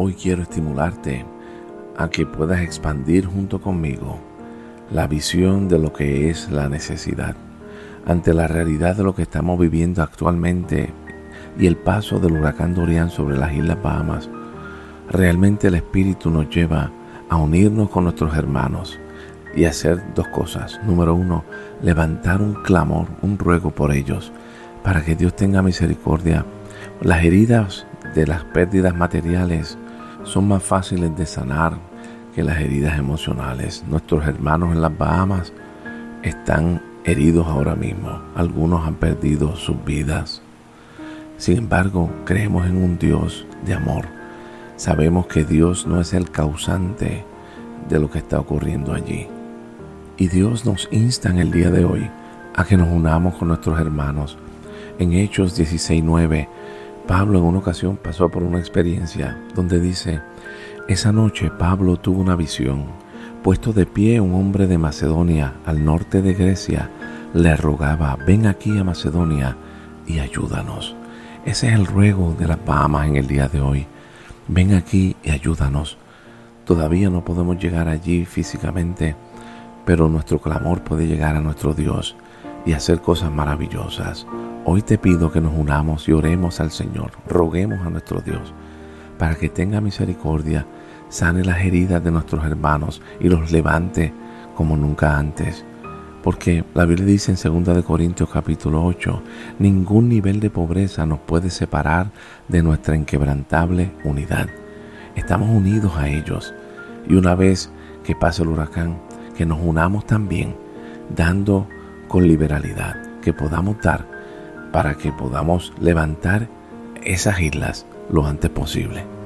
hoy quiero estimularte a que puedas expandir junto conmigo la visión de lo que es la necesidad ante la realidad de lo que estamos viviendo actualmente y el paso del huracán Dorian sobre las Islas Bahamas. Realmente el Espíritu nos lleva a unirnos con nuestros hermanos y hacer dos cosas. Número uno, levantar un clamor, un ruego por ellos, para que Dios tenga misericordia. Las heridas de las pérdidas materiales son más fáciles de sanar que las heridas emocionales. Nuestros hermanos en las Bahamas están heridos ahora mismo. Algunos han perdido sus vidas. Sin embargo, creemos en un Dios de amor. Sabemos que Dios no es el causante de lo que está ocurriendo allí. Y Dios nos insta en el día de hoy a que nos unamos con nuestros hermanos. En Hechos 16:9, Pablo en una ocasión pasó por una experiencia donde dice, esa noche Pablo tuvo una visión. Puesto de pie un hombre de Macedonia al norte de Grecia, le rogaba, ven aquí a Macedonia y ayúdanos. Ese es el ruego de las Bahamas en el día de hoy. Ven aquí y ayúdanos. Todavía no podemos llegar allí físicamente, pero nuestro clamor puede llegar a nuestro Dios y hacer cosas maravillosas. Hoy te pido que nos unamos y oremos al Señor, roguemos a nuestro Dios para que tenga misericordia, sane las heridas de nuestros hermanos y los levante como nunca antes. Porque la Biblia dice en 2 Corintios capítulo 8, ningún nivel de pobreza nos puede separar de nuestra inquebrantable unidad. Estamos unidos a ellos. Y una vez que pase el huracán, que nos unamos también, dando con liberalidad, que podamos dar para que podamos levantar esas islas lo antes posible.